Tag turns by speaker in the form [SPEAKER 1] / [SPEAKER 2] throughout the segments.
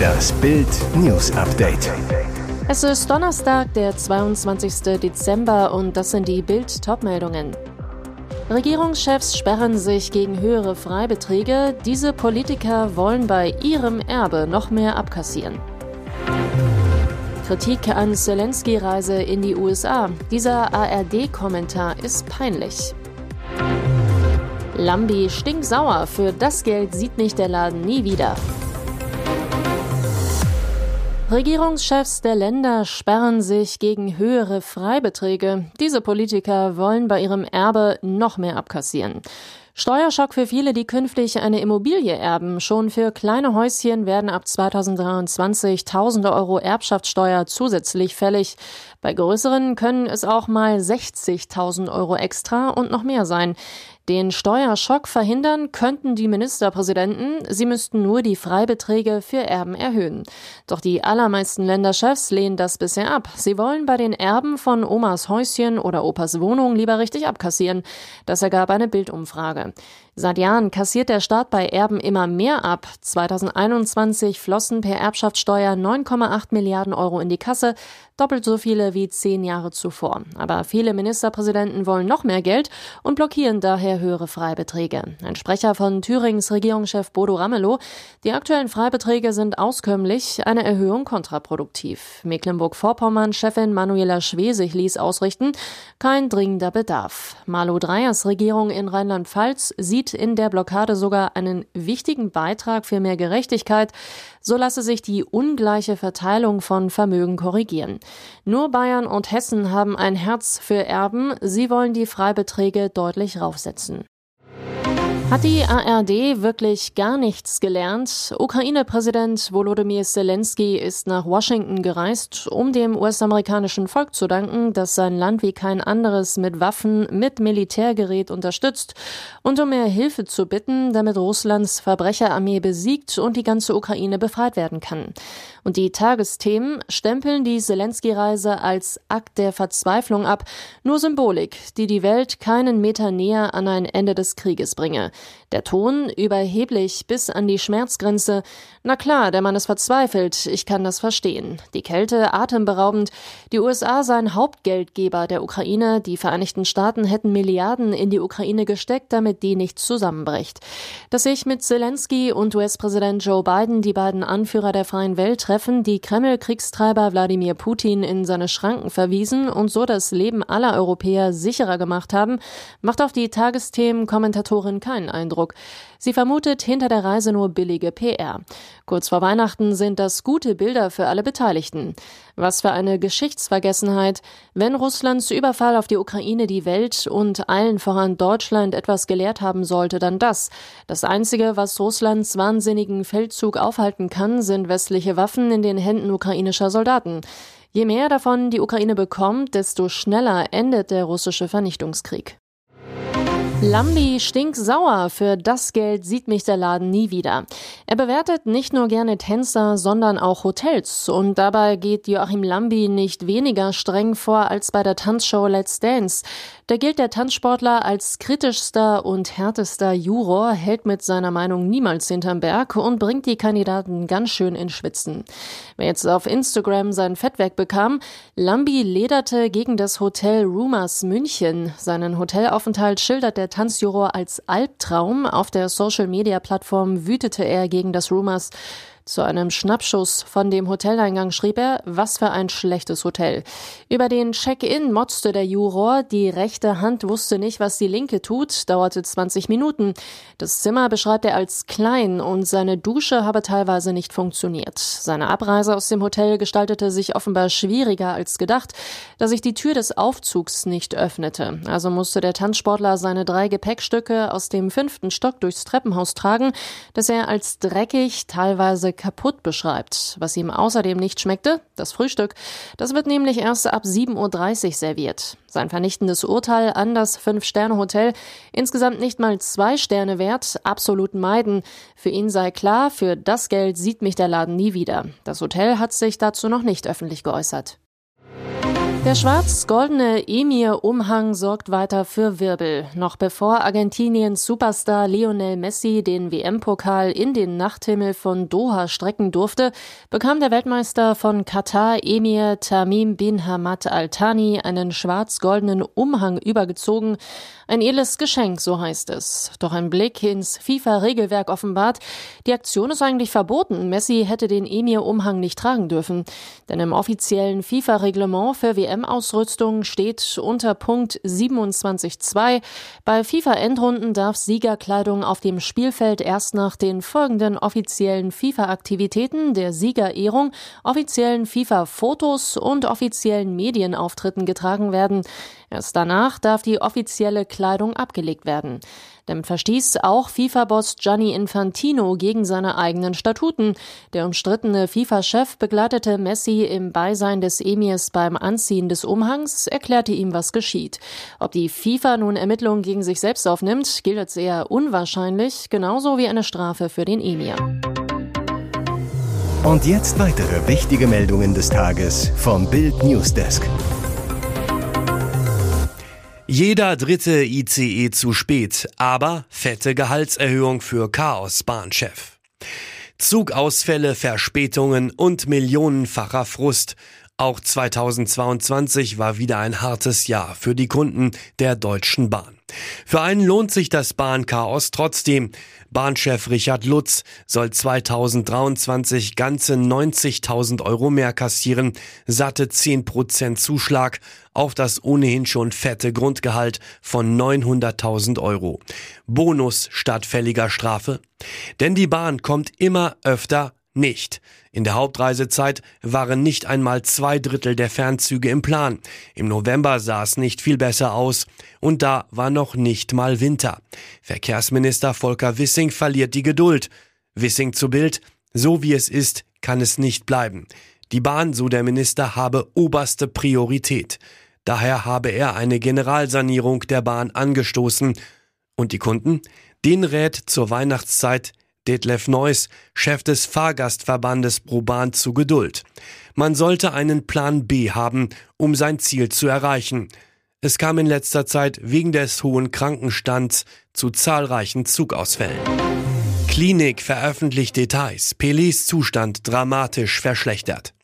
[SPEAKER 1] Das Bild News Update.
[SPEAKER 2] Es ist Donnerstag, der 22. Dezember und das sind die Bild Topmeldungen. Regierungschefs sperren sich gegen höhere Freibeträge. Diese Politiker wollen bei ihrem Erbe noch mehr abkassieren. Kritik an Zelensky-Reise in die USA. Dieser ARD-Kommentar ist peinlich. Lambi stinksauer. Für das Geld sieht mich der Laden nie wieder. Regierungschefs der Länder sperren sich gegen höhere Freibeträge. Diese Politiker wollen bei ihrem Erbe noch mehr abkassieren. Steuerschock für viele, die künftig eine Immobilie erben. Schon für kleine Häuschen werden ab 2023 tausende Euro Erbschaftssteuer zusätzlich fällig. Bei größeren können es auch mal 60.000 Euro extra und noch mehr sein. Den Steuerschock verhindern könnten die Ministerpräsidenten. Sie müssten nur die Freibeträge für Erben erhöhen. Doch die allermeisten Länderchefs lehnen das bisher ab. Sie wollen bei den Erben von Omas Häuschen oder Opas Wohnung lieber richtig abkassieren. Das ergab eine Bildumfrage. Seit Jahren kassiert der Staat bei Erben immer mehr ab. 2021 flossen per Erbschaftssteuer 9,8 Milliarden Euro in die Kasse, doppelt so viele wie zehn Jahre zuvor. Aber viele Ministerpräsidenten wollen noch mehr Geld und blockieren daher höhere Freibeträge. Ein Sprecher von Thürings Regierungschef Bodo Ramelow, die aktuellen Freibeträge sind auskömmlich, eine Erhöhung kontraproduktiv. Mecklenburg-Vorpommern-Chefin Manuela Schwesig ließ ausrichten, kein dringender Bedarf. Malu Dreyers Regierung in Rheinland-Pfalz sieht in der Blockade sogar einen wichtigen Beitrag für mehr Gerechtigkeit. So lasse sich die ungleiche Verteilung von Vermögen korrigieren. Nur Bayern und Hessen haben ein Herz für Erben. Sie wollen die Freibeträge deutlich raufsetzen. Hat die ARD wirklich gar nichts gelernt? Ukraine-Präsident Volodymyr Zelensky ist nach Washington gereist, um dem US-amerikanischen Volk zu danken, das sein Land wie kein anderes mit Waffen, mit Militärgerät unterstützt und um mehr Hilfe zu bitten, damit Russlands Verbrecherarmee besiegt und die ganze Ukraine befreit werden kann. Und die Tagesthemen stempeln die Zelensky-Reise als Akt der Verzweiflung ab, nur Symbolik, die die Welt keinen Meter näher an ein Ende des Krieges bringe. Der Ton überheblich bis an die Schmerzgrenze. Na klar, der Mann ist verzweifelt, ich kann das verstehen. Die Kälte atemberaubend. Die USA seien Hauptgeldgeber der Ukraine, die Vereinigten Staaten hätten Milliarden in die Ukraine gesteckt, damit die nicht zusammenbricht. Dass sich mit Zelensky und US-Präsident Joe Biden die beiden Anführer der freien Welt treffen, die Kreml-Kriegstreiber Wladimir Putin in seine Schranken verwiesen und so das Leben aller Europäer sicherer gemacht haben, macht auf die Tagesthemen-Kommentatorin keinen Eindruck. Sie vermutet hinter der Reise nur billige PR. Kurz vor Weihnachten sind das gute Bilder für alle Beteiligten. Was für eine Geschichtsvergessenheit. Wenn Russlands Überfall auf die Ukraine die Welt und allen voran Deutschland etwas gelehrt haben sollte, dann das. Das Einzige, was Russlands wahnsinnigen Feldzug aufhalten kann, sind westliche Waffen in den Händen ukrainischer Soldaten. Je mehr davon die Ukraine bekommt, desto schneller endet der russische Vernichtungskrieg. Lambi stinksauer. Für das Geld sieht mich der Laden nie wieder. Er bewertet nicht nur gerne Tänzer, sondern auch Hotels. Und dabei geht Joachim Lambi nicht weniger streng vor als bei der Tanzshow Let's Dance. Da gilt der Tanzsportler als kritischster und härtester Juror, hält mit seiner Meinung niemals hinterm Berg und bringt die Kandidaten ganz schön in Schwitzen. Wer jetzt auf Instagram sein Fett wegbekam, Lambi lederte gegen das Hotel Rumors München. Seinen Hotelaufenthalt schildert der Tanzjuror als Albtraum. Auf der Social-Media-Plattform wütete er gegen das Rumors Zu einem Schnappschuss von dem Hoteleingang schrieb er, was für ein schlechtes Hotel. Über den Check-in motzte der Juror, die rechte Hand wusste nicht, was die linke tut, dauerte 20 Minuten. Das Zimmer beschreibt er als klein und seine Dusche habe teilweise nicht funktioniert. Seine Abreise aus dem Hotel gestaltete sich offenbar schwieriger als gedacht, da sich die Tür des Aufzugs nicht öffnete. Also musste der Tanzsportler seine drei Gepäckstücke aus dem fünften Stock durchs Treppenhaus tragen, das er als dreckig, teilweise kaputt beschreibt. Was ihm außerdem nicht schmeckte, das Frühstück. Das wird nämlich erst ab 7.30 Uhr serviert. Sein vernichtendes Urteil an das Fünf-Sterne-Hotel, insgesamt nicht mal zwei Sterne wert, absolut meiden. Für ihn sei klar, für das Geld sieht mich der Laden nie wieder. Das Hotel hat sich dazu noch nicht öffentlich geäußert. Der schwarz-goldene Emir-Umhang sorgt weiter für Wirbel. Noch bevor Argentiniens Superstar Lionel Messi den WM-Pokal in den Nachthimmel von Doha strecken durfte, bekam der Weltmeister von Katar Emir Tamim bin Hamad Al Thani einen schwarz-goldenen Umhang übergezogen. Ein edles Geschenk, so heißt es. Doch ein Blick ins FIFA-Regelwerk offenbart, die Aktion ist eigentlich verboten. Messi hätte den Emir-Umhang nicht tragen dürfen. Denn im offiziellen FIFA-Reglement für WM-Ausrüstung steht unter Punkt 27.2, bei FIFA-Endrunden darf Siegerkleidung auf dem Spielfeld erst nach den folgenden offiziellen FIFA-Aktivitäten der Siegerehrung, offiziellen FIFA-Fotos und offiziellen Medienauftritten getragen werden. Erst danach darf die offizielle Kleidung abgelegt werden. Damit verstieß auch FIFA-Boss Gianni Infantino gegen seine eigenen Statuten. Der umstrittene FIFA-Chef begleitete Messi im Beisein des Emirs beim Anziehen des Umhangs, erklärte ihm, was geschieht. Ob die FIFA nun Ermittlungen gegen sich selbst aufnimmt, gilt als eher unwahrscheinlich, genauso wie eine Strafe für den Emir.
[SPEAKER 1] Und jetzt weitere wichtige Meldungen des Tages vom Bild Newsdesk.
[SPEAKER 3] Jeder dritte ICE zu spät, aber fette Gehaltserhöhung für Chaos-Bahnchef. Zugausfälle, Verspätungen und millionenfacher Frust. Auch 2022 war wieder ein hartes Jahr für die Kunden der Deutschen Bahn. Für einen lohnt sich das Bahnchaos trotzdem. Bahnchef Richard Lutz soll 2023 ganze 90.000 Euro mehr kassieren, satte 10% Zuschlag auf das ohnehin schon fette Grundgehalt von 900.000 Euro. Bonus statt fälliger Strafe? Denn die Bahn kommt immer öfter nicht. In der Hauptreisezeit waren nicht einmal zwei Drittel der Fernzüge im Plan. Im November sah es nicht viel besser aus. Und da war noch nicht mal Winter. Verkehrsminister Volker Wissing verliert die Geduld. Wissing zu Bild, so wie es ist, kann es nicht bleiben. Die Bahn, so der Minister, habe oberste Priorität. Daher habe er eine Generalsanierung der Bahn angestoßen. Und die Kunden? Den rät zur Weihnachtszeit Detlef Neuss, Chef des Fahrgastverbandes ProBahn, zu Geduld. Man sollte einen Plan B haben, um sein Ziel zu erreichen. Es kam in letzter Zeit wegen des hohen Krankenstands zu zahlreichen Zugausfällen. Klinik veröffentlicht Details. Pelés Zustand dramatisch verschlechtert.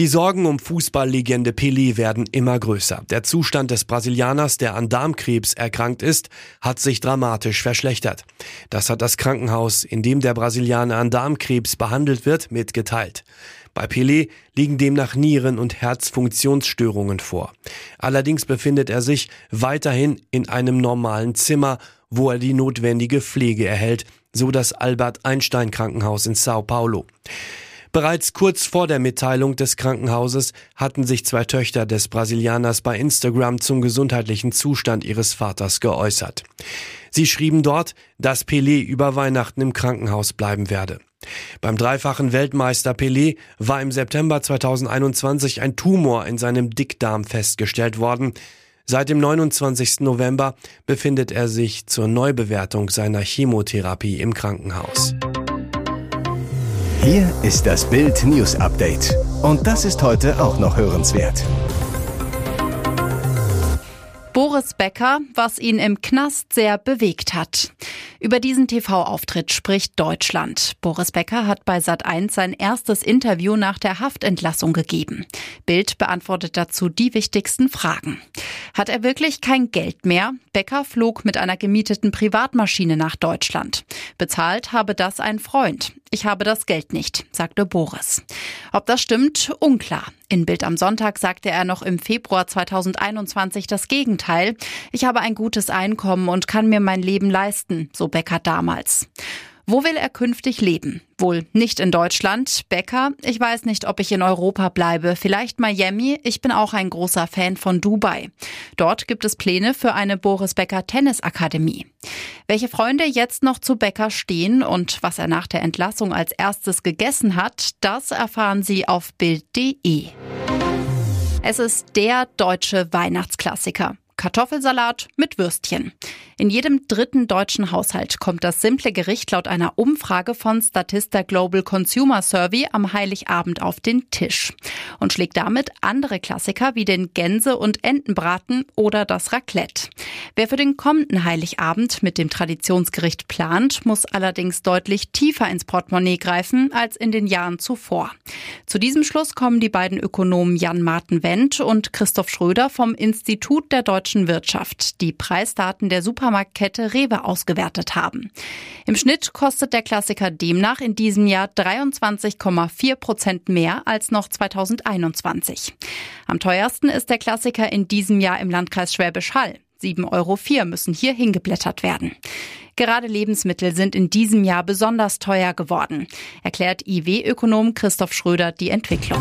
[SPEAKER 3] Die Sorgen um Fußballlegende Pelé werden immer größer. Der Zustand des Brasilianers, der an Darmkrebs erkrankt ist, hat sich dramatisch verschlechtert. Das hat das Krankenhaus, in dem der Brasilianer an Darmkrebs behandelt wird, mitgeteilt. Bei Pelé liegen demnach Nieren- und Herzfunktionsstörungen vor. Allerdings befindet er sich weiterhin in einem normalen Zimmer, wo er die notwendige Pflege erhält, so das Albert Einstein Krankenhaus in Sao Paulo. Bereits kurz vor der Mitteilung des Krankenhauses hatten sich zwei Töchter des Brasilianers bei Instagram zum gesundheitlichen Zustand ihres Vaters geäußert. Sie schrieben dort, dass Pelé über Weihnachten im Krankenhaus bleiben werde. Beim dreifachen Weltmeister Pelé war im September 2021 ein Tumor in seinem Dickdarm festgestellt worden. Seit dem 29. November befindet er sich zur Neubewertung seiner Chemotherapie im Krankenhaus.
[SPEAKER 1] Hier ist das Bild News Update. Und das ist heute auch noch hörenswert.
[SPEAKER 4] Boris Becker, was ihn im Knast sehr bewegt hat. Über diesen TV-Auftritt spricht Deutschland. Boris Becker hat bei Sat1 sein erstes Interview nach der Haftentlassung gegeben. Bild beantwortet dazu die wichtigsten Fragen. Hat er wirklich kein Geld mehr? Becker flog mit einer gemieteten Privatmaschine nach Deutschland. Bezahlt habe das ein Freund. Ich habe das Geld nicht, sagte Boris. Ob das stimmt, unklar. In Bild am Sonntag sagte er noch im Februar 2021 das Gegenteil. Ich habe ein gutes Einkommen und kann mir mein Leben leisten, so Becker damals. Wo will er künftig leben? Wohl nicht in Deutschland. Becker, ich weiß nicht, ob ich in Europa bleibe. Vielleicht Miami. Ich bin auch ein großer Fan von Dubai. Dort gibt es Pläne für eine Boris Becker Tennisakademie. Welche Freunde jetzt noch zu Becker stehen und was er nach der Entlassung als erstes gegessen hat, das erfahren Sie auf Bild.de. Es ist der deutsche Weihnachtsklassiker. Kartoffelsalat mit Würstchen. In jedem dritten deutschen Haushalt kommt das simple Gericht laut einer Umfrage von Statista Global Consumer Survey am Heiligabend auf den Tisch und schlägt damit andere Klassiker wie den Gänse- und Entenbraten oder das Raclette. Wer für den kommenden Heiligabend mit dem Traditionsgericht plant, muss allerdings deutlich tiefer ins Portemonnaie greifen als in den Jahren zuvor. Zu diesem Schluss kommen die beiden Ökonomen Jan Martin Wendt und Christoph Schröder vom Institut der Deutschen deutschen Wirtschaft die Preisdaten der Supermarktkette Rewe ausgewertet haben. Im Schnitt kostet der Klassiker demnach in diesem Jahr 23,4 Prozent mehr als noch 2021. Am teuersten ist der Klassiker in diesem Jahr im Landkreis Schwäbisch Hall. 7,04 Euro müssen hier hingeblättert werden. Gerade Lebensmittel sind in diesem Jahr besonders teuer geworden, erklärt IW-Ökonom Christoph Schröder die Entwicklung.